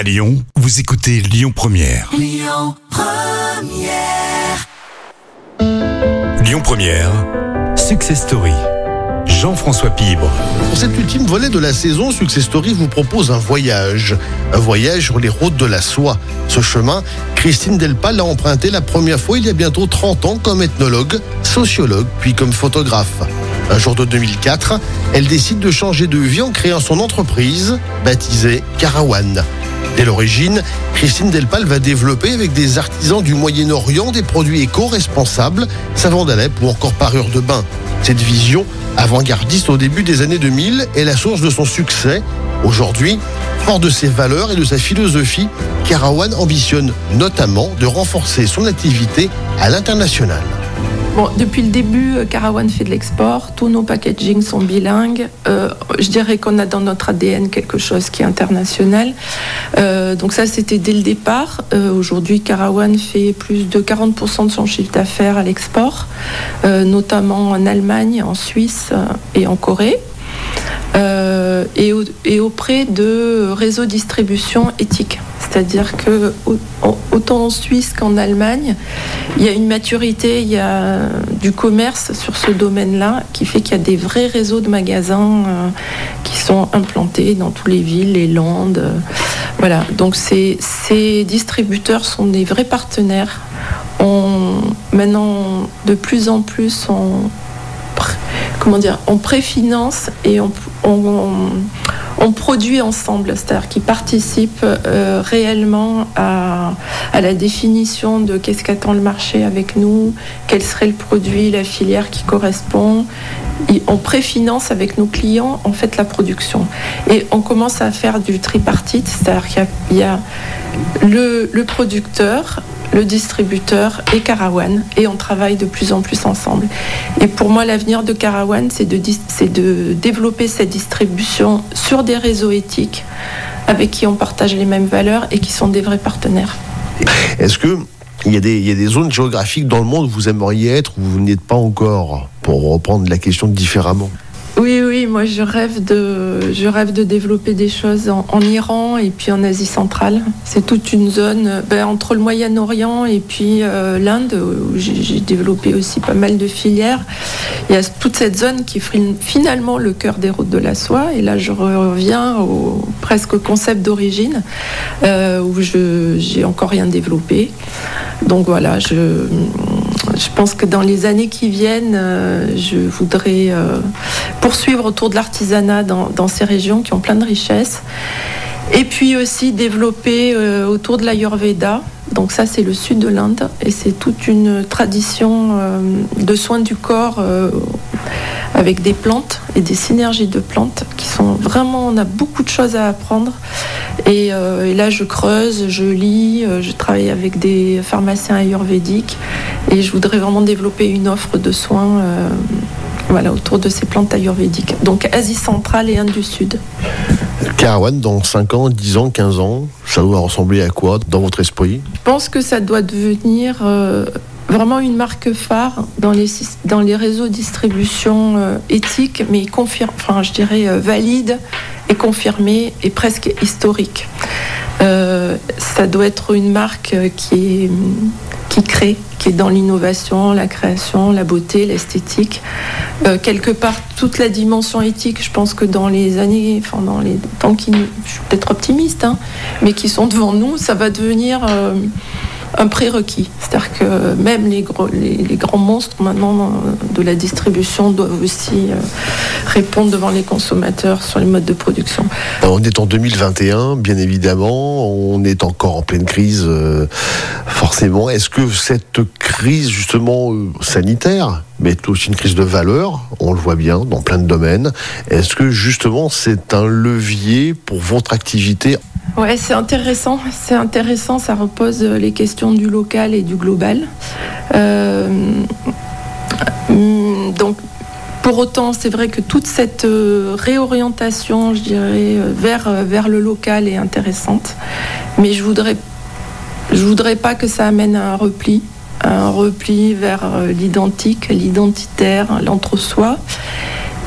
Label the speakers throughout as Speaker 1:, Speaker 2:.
Speaker 1: À Lyon, vous écoutez Lyon Première.
Speaker 2: Lyon Première.
Speaker 1: Lyon Première, Success Story. Jean-François Pibre.
Speaker 3: Pour cet ultime volet de la saison, Success Story vous propose un voyage. Un voyage sur les routes de la soie. Ce chemin, Christine Delpal l'a emprunté la première fois il y a bientôt 30 ans comme ethnologue, sociologue, puis comme photographe. Un jour de 2004, elle décide de changer de vie en créant son entreprise, baptisée Carawan. Dès l'origine, Christine Delpal va développer avec des artisans du Moyen-Orient des produits éco-responsables, savons d'Alep ou encore parure de bain. Cette vision, avant-gardiste au début des années 2000, est la source de son succès. Aujourd'hui, fort de ses valeurs et de sa philosophie, Carawan ambitionne notamment de renforcer son activité à l'international.
Speaker 4: Depuis le début, euh, Carawan fait de l'export. Tous nos packaging sont bilingues. Euh, je dirais qu'on a dans notre ADN quelque chose qui est international. Euh, donc ça, c'était dès le départ. Aujourd'hui, Carawan fait plus de 40% de son chiffre d'affaires à l'export, notamment en Allemagne, en Suisse et en Corée. Et, et auprès de réseaux distribution éthiques. C'est-à-dire que autant en Suisse qu'en Allemagne, il y a une maturité, il y a du commerce sur ce domaine-là qui fait qu'il y a des vrais réseaux de magasins euh, qui sont implantés dans toutes les villes, les landes. euh, voilà, donc ces, distributeurs sont des vrais partenaires. On, maintenant, de plus en plus, on, comment dire, on préfinance et on produit ensemble, c'est-à-dire qu'ils participent euh, réellement à, la définition de qu'est-ce qu'attend le marché avec nous, quel serait le produit, la filière qui correspond. On préfinance avec nos clients en fait la production. Et on commence à faire du tripartite, c'est-à-dire qu'il y a, le producteur, le distributeur et Carawan, et on travaille de plus en plus ensemble. Et pour moi, l'avenir de Carawan, c'est de, développer cette distribution sur des réseaux éthiques avec qui on partage les mêmes valeurs et qui sont des vrais partenaires.
Speaker 3: Est-ce que il y, a des, il y a des zones géographiques dans le monde où vous aimeriez être où vous n'êtes pas encore Pour reprendre la question différemment?
Speaker 4: Oui, oui, moi je rêve de, je rêve de développer des choses en, Iran et puis en Asie centrale. C'est toute une zone euh, ben, entre le Moyen-Orient et puis euh, l'Inde où j'ai développé aussi pas mal de filières. Il y a toute cette zone qui est fin- finalement le cœur des routes de la soie. Et là, je reviens au presque concept d'origine euh, où je j'ai encore rien développé. Donc voilà, je je pense que dans les années qui viennent, euh, je voudrais euh, poursuivre autour de l'artisanat dans, ces régions qui ont plein de richesses. Et puis aussi développer euh, autour de l'Ayurveda. Donc ça, c'est le sud de l'Inde et c'est toute une tradition de soins du corps avec des plantes et des synergies de plantes qui sont vraiment, on a beaucoup de choses à apprendre. Et, euh, et là, je creuse, je lis, euh, je travaille avec des pharmaciens ayurvédiques et je voudrais vraiment développer une offre de soins euh, voilà, autour de ces plantes ayurvédiques. Donc Asie centrale et Inde du Sud.
Speaker 3: Carawan, dans 5 ans, 10 ans, 15 ans, ça doit ressembler à quoi dans votre esprit?
Speaker 4: Je pense que ça doit devenir euh, vraiment une marque phare dans les, dans les réseaux de distribution euh, éthiques, mais confir- enfin, je dirais euh, valide et confirmée et presque historique. Euh, ça doit être une marque euh, qui, qui crée, qui est dans l'innovation, la création, la beauté, l'esthétique. Quelque part, toute la dimension éthique, je pense que dans les années, enfin dans les temps qui, je suis peut-être optimiste, hein, mais qui sont devant nous, ça va devenir un prérequis. C'est-à-dire que même les, gros- grands monstres maintenant de la distribution doivent aussi euh, répondre devant les consommateurs sur les modes de production.
Speaker 3: On est en 2021, bien évidemment, on est encore en pleine crise, euh, forcément. Est-ce que cette crise, justement, euh, sanitaire, mais aussi une crise de valeur, on le voit bien dans plein de domaines, est-ce que, justement, c'est un levier pour votre activité
Speaker 4: Ouais, c'est intéressant. C'est intéressant. Ça repose euh, les questions du local et du global. Euh, hum, donc, pour autant, c'est vrai que toute cette euh, réorientation, je dirais, vers, vers le local est intéressante. Mais je voudrais, je voudrais pas que ça amène à un repli, un repli vers l'identique, l'identitaire, l'entre-soi.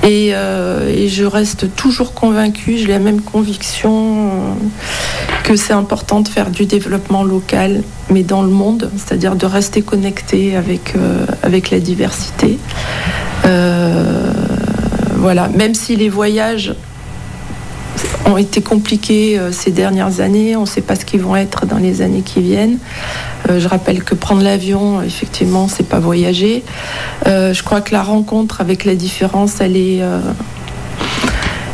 Speaker 4: Et, euh, et je reste toujours convaincue, j'ai la même conviction euh, que c'est important de faire du développement local, mais dans le monde, c'est-à-dire de rester connecté avec, euh, avec la diversité. Voilà, même si les voyages ont été compliqués ces dernières années. On ne sait pas ce qu'ils vont être dans les années qui viennent. Euh, je rappelle que prendre l'avion, effectivement, c'est pas voyager. Euh, je crois que la rencontre avec la différence, elle est, euh,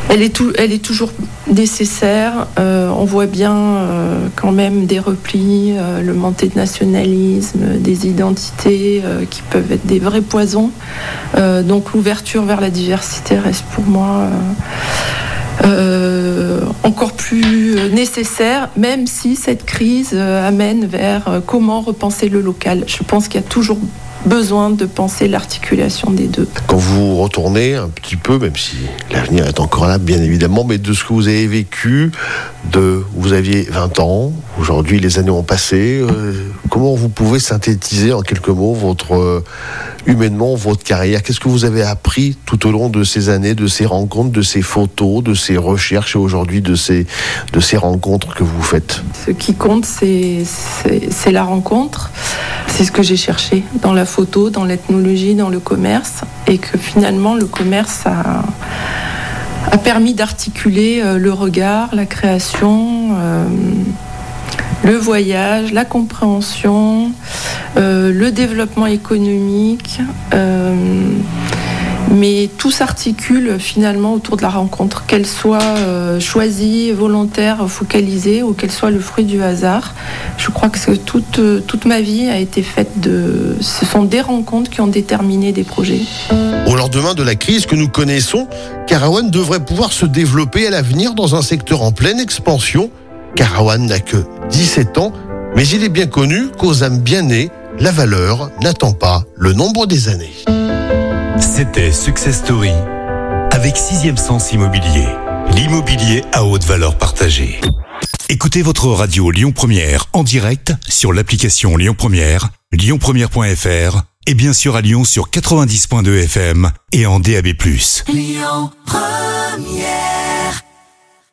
Speaker 4: elle est, tout- elle est toujours nécessaire. On voit bien quand même des replis, le montée de nationalisme, des identités qui peuvent être des vrais poisons. Donc l'ouverture vers la diversité reste pour moi encore plus euh, nécessaire, même si cette crise euh, amène vers euh, comment repenser le local. Je pense qu'il y a toujours besoin de penser l'articulation des deux.
Speaker 3: Quand vous retournez un petit peu, même si l'avenir est encore là, bien évidemment, mais de ce que vous avez vécu, de vous aviez 20 ans, aujourd'hui les années ont passé, euh, comment vous pouvez synthétiser en quelques mots votre euh, humainement votre carrière? Qu'est-ce que vous avez appris tout au long de ces années, de ces rencontres, de ces photos, de ces recherches et aujourd'hui de ces de ces rencontres que vous faites?
Speaker 4: Ce qui compte, c'est la rencontre. C'est ce que j'ai cherché dans la photo, dans l'ethnologie, dans le commerce. Et que finalement, le commerce a, a permis d'articuler euh, le regard, la création, euh, le voyage, la compréhension, euh, le développement économique. euh, mais tout s'articule finalement autour de la rencontre, qu'elle soit euh, choisie, volontaire, focalisée ou qu'elle soit le fruit du hasard. Je crois que toute, toute ma vie a été faite de... Ce sont des rencontres qui ont déterminé des projets.
Speaker 3: Au lendemain de la crise que nous connaissons, Carawan devrait pouvoir se développer à l'avenir dans un secteur en pleine expansion. Carawan n'a que 17 ans, mais il est bien connu qu'aux âmes bien nées, la valeur n'attend pas le nombre des années.
Speaker 1: C'était Success Story avec Sixième Sens Immobilier. L'immobilier à haute valeur partagée. Écoutez votre radio Lyon Première en direct sur l'application Lyon Première, lyonpremière.fr et bien sûr à Lyon sur 90.2 FM et en DAB+.
Speaker 2: Lyon Première